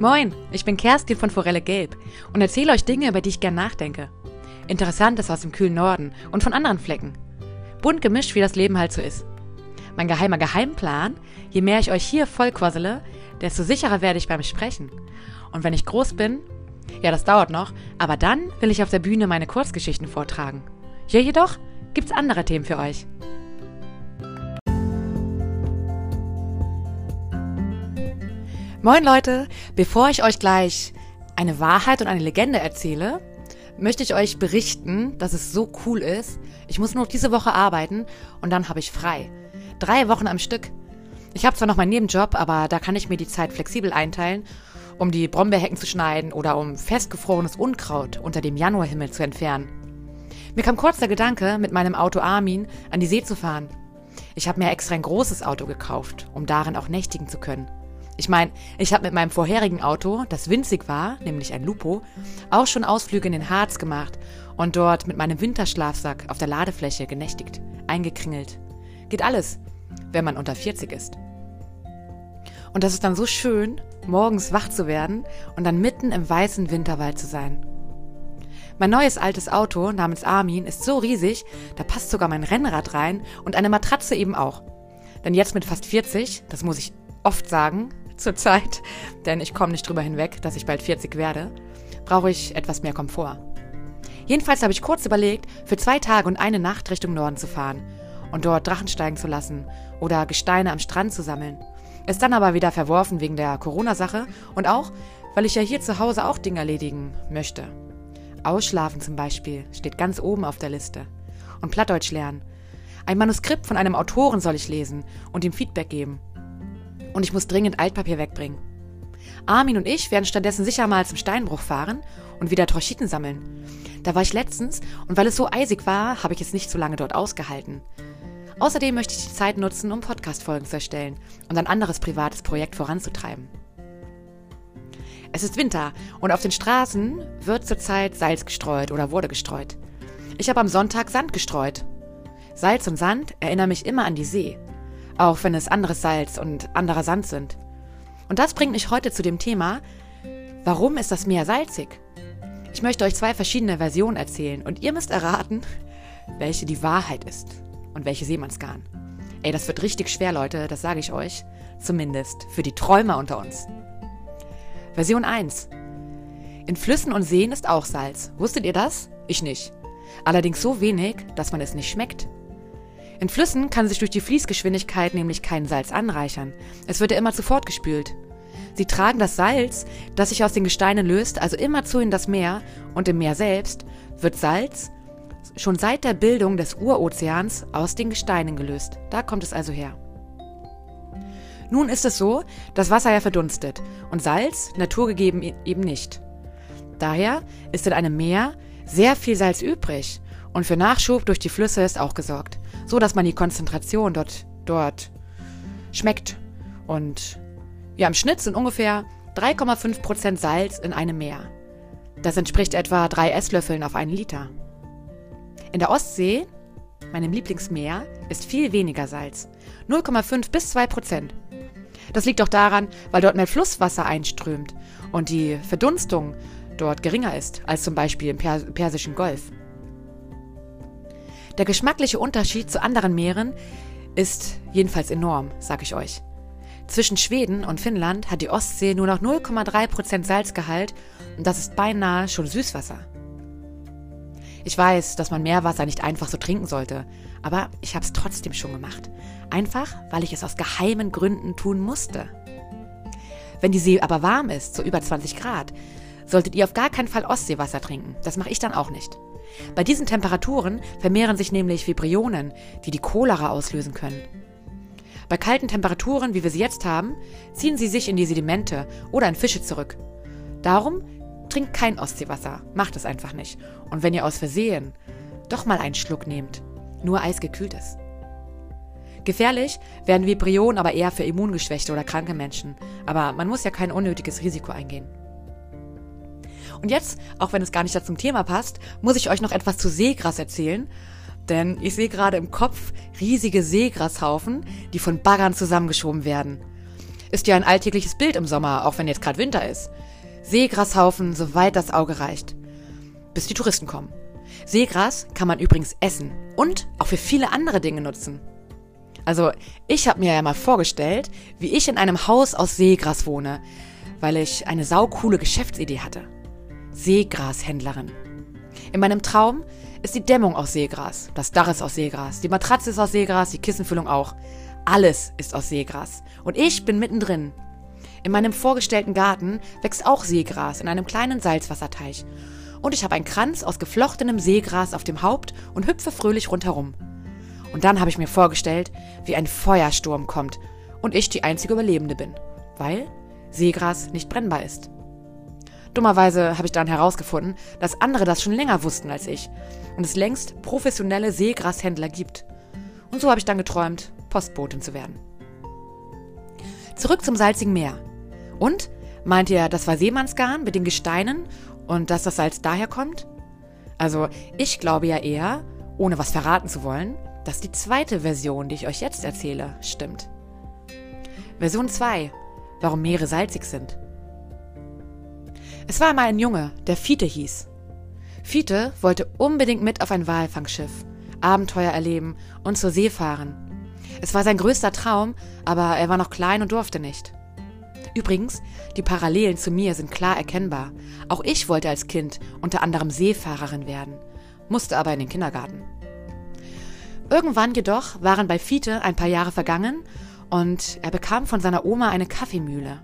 Moin, ich bin Kerstin von Forelle Gelb und erzähle euch Dinge, über die ich gern nachdenke. Interessantes aus dem kühlen Norden und von anderen Flecken. Bunt gemischt, wie das Leben halt so ist. Mein geheimer Geheimplan, je mehr ich euch hier vollquassele, desto sicherer werde ich beim Sprechen. Und wenn ich groß bin, ja, das dauert noch, aber dann will ich auf der Bühne meine Kurzgeschichten vortragen. Hier jedoch gibt's andere Themen für euch. Moin Leute, bevor ich euch gleich eine Wahrheit und eine Legende erzähle, möchte ich euch berichten, dass es so cool ist. Ich muss nur noch diese Woche arbeiten und dann habe ich frei. Drei Wochen am Stück. Ich habe zwar noch meinen Nebenjob, aber da kann ich mir die Zeit flexibel einteilen, um die Brombeerhecken zu schneiden oder um festgefrorenes Unkraut unter dem Januarhimmel zu entfernen. Mir kam kurz der Gedanke, mit meinem Auto Armin an die See zu fahren. Ich habe mir extra ein großes Auto gekauft, um darin auch nächtigen zu können. Ich meine, ich habe mit meinem vorherigen Auto, das winzig war, nämlich ein Lupo, auch schon Ausflüge in den Harz gemacht und dort mit meinem Winterschlafsack auf der Ladefläche genächtigt, eingekringelt. Geht alles, wenn man unter 40 ist. Und das ist dann so schön, morgens wach zu werden und dann mitten im weißen Winterwald zu sein. Mein neues altes Auto namens Armin ist so riesig, da passt sogar mein Rennrad rein und eine Matratze eben auch. Denn jetzt mit fast 40, das muss ich oft sagen, zurzeit, denn ich komme nicht drüber hinweg, dass ich bald 40 werde, brauche ich etwas mehr Komfort. Jedenfalls habe ich kurz überlegt, für zwei Tage und eine Nacht Richtung Norden zu fahren und dort Drachen steigen zu lassen oder Gesteine am Strand zu sammeln. Ist dann aber wieder verworfen wegen der Corona-Sache und auch, weil ich ja hier zu Hause auch Dinge erledigen möchte. Ausschlafen zum Beispiel steht ganz oben auf der Liste. Und Plattdeutsch lernen. Ein Manuskript von einem Autoren soll ich lesen und ihm Feedback geben und ich muss dringend Altpapier wegbringen. Armin und ich werden stattdessen sicher mal zum Steinbruch fahren und wieder Trochiten sammeln. Da war ich letztens und weil es so eisig war, habe ich es nicht so lange dort ausgehalten. Außerdem möchte ich die Zeit nutzen, um Podcast-Folgen zu erstellen und ein anderes privates Projekt voranzutreiben. Es ist Winter und auf den Straßen wird zurzeit Salz gestreut oder wurde gestreut. Ich habe am Sonntag Sand gestreut. Salz und Sand erinnern mich immer an die See auch wenn es anderes Salz und anderer Sand sind. Und das bringt mich heute zu dem Thema, warum ist das Meer salzig? Ich möchte euch zwei verschiedene Versionen erzählen und ihr müsst erraten, welche die Wahrheit ist und welche Seemannsgarn. Ey, das wird richtig schwer, Leute, das sage ich euch. Zumindest für die Träumer unter uns. Version 1. In Flüssen und Seen ist auch Salz. Wusstet ihr das? Ich nicht. Allerdings so wenig, dass man es nicht schmeckt. In Flüssen kann sich durch die Fließgeschwindigkeit nämlich kein Salz anreichern. Es wird ja immer sofort gespült. Sie tragen das Salz, das sich aus den Gesteinen löst, also immerzu in das Meer und im Meer selbst wird Salz schon seit der Bildung des Urozeans aus den Gesteinen gelöst. Da kommt es also her. Nun ist es so, dass Wasser ja verdunstet und Salz naturgegeben e-, eben nicht. Daher ist in einem Meer sehr viel Salz übrig und für Nachschub durch die Flüsse ist auch gesorgt so dass man die Konzentration dort, dort schmeckt. Und ja, im Schnitt sind ungefähr 3,5 Prozent Salz in einem Meer. Das entspricht etwa drei Esslöffeln auf einen Liter. In der Ostsee, meinem Lieblingsmeer, ist viel weniger Salz. 0,5 bis 2 Prozent. Das liegt auch daran, weil dort mehr Flusswasser einströmt und die Verdunstung dort geringer ist als zum Beispiel im Persischen Golf. Der geschmackliche Unterschied zu anderen Meeren ist jedenfalls enorm, sag ich euch. Zwischen Schweden und Finnland hat die Ostsee nur noch 0,3% Salzgehalt und das ist beinahe schon Süßwasser. Ich weiß, dass man Meerwasser nicht einfach so trinken sollte, aber ich habe es trotzdem schon gemacht. Einfach, weil ich es aus geheimen Gründen tun musste. Wenn die See aber warm ist, so über 20 Grad, solltet ihr auf gar keinen Fall Ostseewasser trinken. Das mache ich dann auch nicht. Bei diesen Temperaturen vermehren sich nämlich Vibrionen, die die Cholera auslösen können. Bei kalten Temperaturen, wie wir sie jetzt haben, ziehen sie sich in die Sedimente oder in Fische zurück. Darum trinkt kein Ostseewasser, macht es einfach nicht. Und wenn ihr aus Versehen doch mal einen Schluck nehmt, nur eisgekühltes. Gefährlich werden Vibrionen aber eher für immungeschwächte oder kranke Menschen. Aber man muss ja kein unnötiges Risiko eingehen. Und jetzt, auch wenn es gar nicht zum Thema passt, muss ich euch noch etwas zu Seegras erzählen. Denn ich sehe gerade im Kopf riesige Seegrashaufen, die von Baggern zusammengeschoben werden. Ist ja ein alltägliches Bild im Sommer, auch wenn jetzt gerade Winter ist. Seegrashaufen, soweit das Auge reicht. Bis die Touristen kommen. Seegras kann man übrigens essen und auch für viele andere Dinge nutzen. Also, ich habe mir ja mal vorgestellt, wie ich in einem Haus aus Seegras wohne, weil ich eine saukoole Geschäftsidee hatte. Seegrashändlerin. In meinem Traum ist die Dämmung aus Seegras, das Dach ist aus Seegras, die Matratze ist aus Seegras, die Kissenfüllung auch. Alles ist aus Seegras. Und ich bin mittendrin. In meinem vorgestellten Garten wächst auch Seegras in einem kleinen Salzwasserteich. Und ich habe einen Kranz aus geflochtenem Seegras auf dem Haupt und hüpfe fröhlich rundherum. Und dann habe ich mir vorgestellt, wie ein Feuersturm kommt und ich die einzige Überlebende bin, weil Seegras nicht brennbar ist. Dummerweise habe ich dann herausgefunden, dass andere das schon länger wussten als ich und es längst professionelle Seegrashändler gibt. Und so habe ich dann geträumt, Postbotin zu werden. Zurück zum salzigen Meer. Und? Meint ihr, das war Seemannsgarn mit den Gesteinen und dass das Salz daher kommt? Also, ich glaube ja eher, ohne was verraten zu wollen, dass die zweite Version, die ich euch jetzt erzähle, stimmt. Version 2. Warum Meere salzig sind. Es war einmal ein Junge, der Fiete hieß. Fiete wollte unbedingt mit auf ein Walfangschiff, Abenteuer erleben und zur See fahren. Es war sein größter Traum, aber er war noch klein und durfte nicht. Übrigens, die Parallelen zu mir sind klar erkennbar. Auch ich wollte als Kind unter anderem Seefahrerin werden, musste aber in den Kindergarten. Irgendwann jedoch waren bei Fiete ein paar Jahre vergangen und er bekam von seiner Oma eine Kaffeemühle.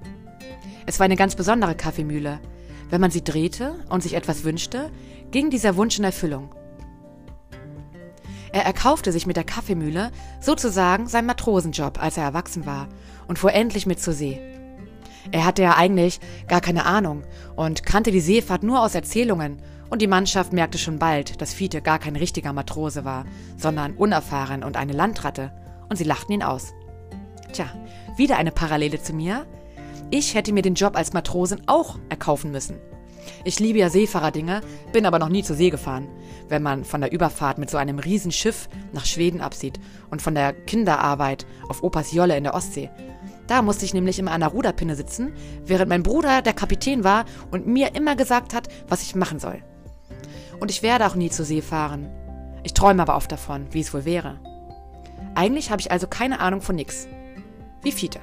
Es war eine ganz besondere Kaffeemühle. Wenn man sie drehte und sich etwas wünschte, ging dieser Wunsch in Erfüllung. Er erkaufte sich mit der Kaffeemühle sozusagen seinen Matrosenjob, als er erwachsen war, und fuhr endlich mit zur See. Er hatte ja eigentlich gar keine Ahnung und kannte die Seefahrt nur aus Erzählungen, und die Mannschaft merkte schon bald, dass Fiete gar kein richtiger Matrose war, sondern unerfahren und eine Landratte, und sie lachten ihn aus. Tja, wieder eine Parallele zu mir. Ich hätte mir den Job als Matrosin auch erkaufen müssen. Ich liebe ja Seefahrerdinge, bin aber noch nie zur See gefahren. Wenn man von der Überfahrt mit so einem Riesenschiff nach Schweden absieht und von der Kinderarbeit auf Opas Jolle in der Ostsee. Da musste ich nämlich immer an der Ruderpinne sitzen, während mein Bruder der Kapitän war und mir immer gesagt hat, was ich machen soll. Und ich werde auch nie zur See fahren. Ich träume aber oft davon, wie es wohl wäre. Eigentlich habe ich also keine Ahnung von nix. Wie Fiete.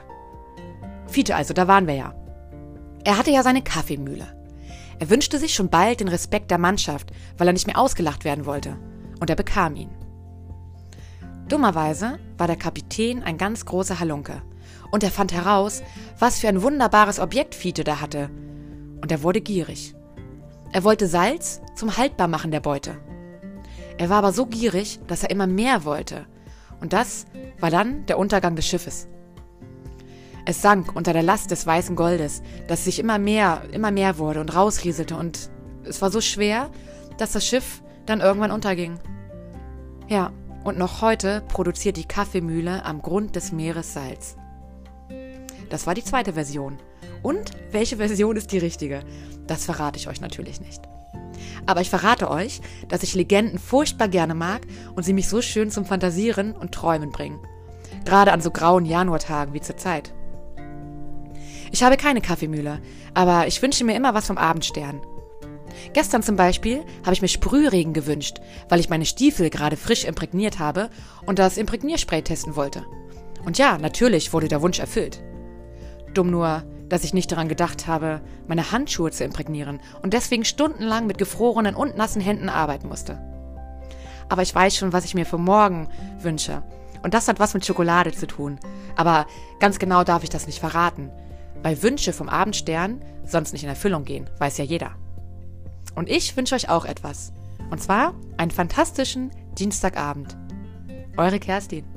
Fiete also, da waren wir ja. Er hatte ja seine Kaffeemühle. Er wünschte sich schon bald den Respekt der Mannschaft, weil er nicht mehr ausgelacht werden wollte. Und er bekam ihn. Dummerweise war der Kapitän ein ganz großer Halunke. Und er fand heraus, was für ein wunderbares Objekt Fiete da hatte. Und er wurde gierig. Er wollte Salz zum Haltbarmachen der Beute. Er war aber so gierig, dass er immer mehr wollte. Und das war dann der Untergang des Schiffes. Es sank unter der Last des weißen Goldes, das sich immer mehr, immer mehr wurde und rausrieselte und es war so schwer, dass das Schiff dann irgendwann unterging. Ja, und noch heute produziert die Kaffeemühle am Grund des Meeres Salz. Das war die zweite Version. Und welche Version ist die richtige? Das verrate ich euch natürlich nicht. Aber ich verrate euch, dass ich Legenden furchtbar gerne mag und sie mich so schön zum Fantasieren und Träumen bringen. Gerade an so grauen Januartagen wie zurzeit. Ich habe keine Kaffeemühle, aber ich wünsche mir immer was vom Abendstern. Gestern zum Beispiel habe ich mir Sprühregen gewünscht, weil ich meine Stiefel gerade frisch imprägniert habe und das Imprägnierspray testen wollte. Und ja, natürlich wurde der Wunsch erfüllt. Dumm nur, dass ich nicht daran gedacht habe, meine Handschuhe zu imprägnieren und deswegen stundenlang mit gefrorenen und nassen Händen arbeiten musste. Aber ich weiß schon, was ich mir für morgen wünsche. Und das hat was mit Schokolade zu tun. Aber ganz genau darf ich das nicht verraten weil Wünsche vom Abendstern sonst nicht in Erfüllung gehen, weiß ja jeder. Und ich wünsche euch auch etwas. Und zwar einen fantastischen Dienstagabend. Eure Kerstin.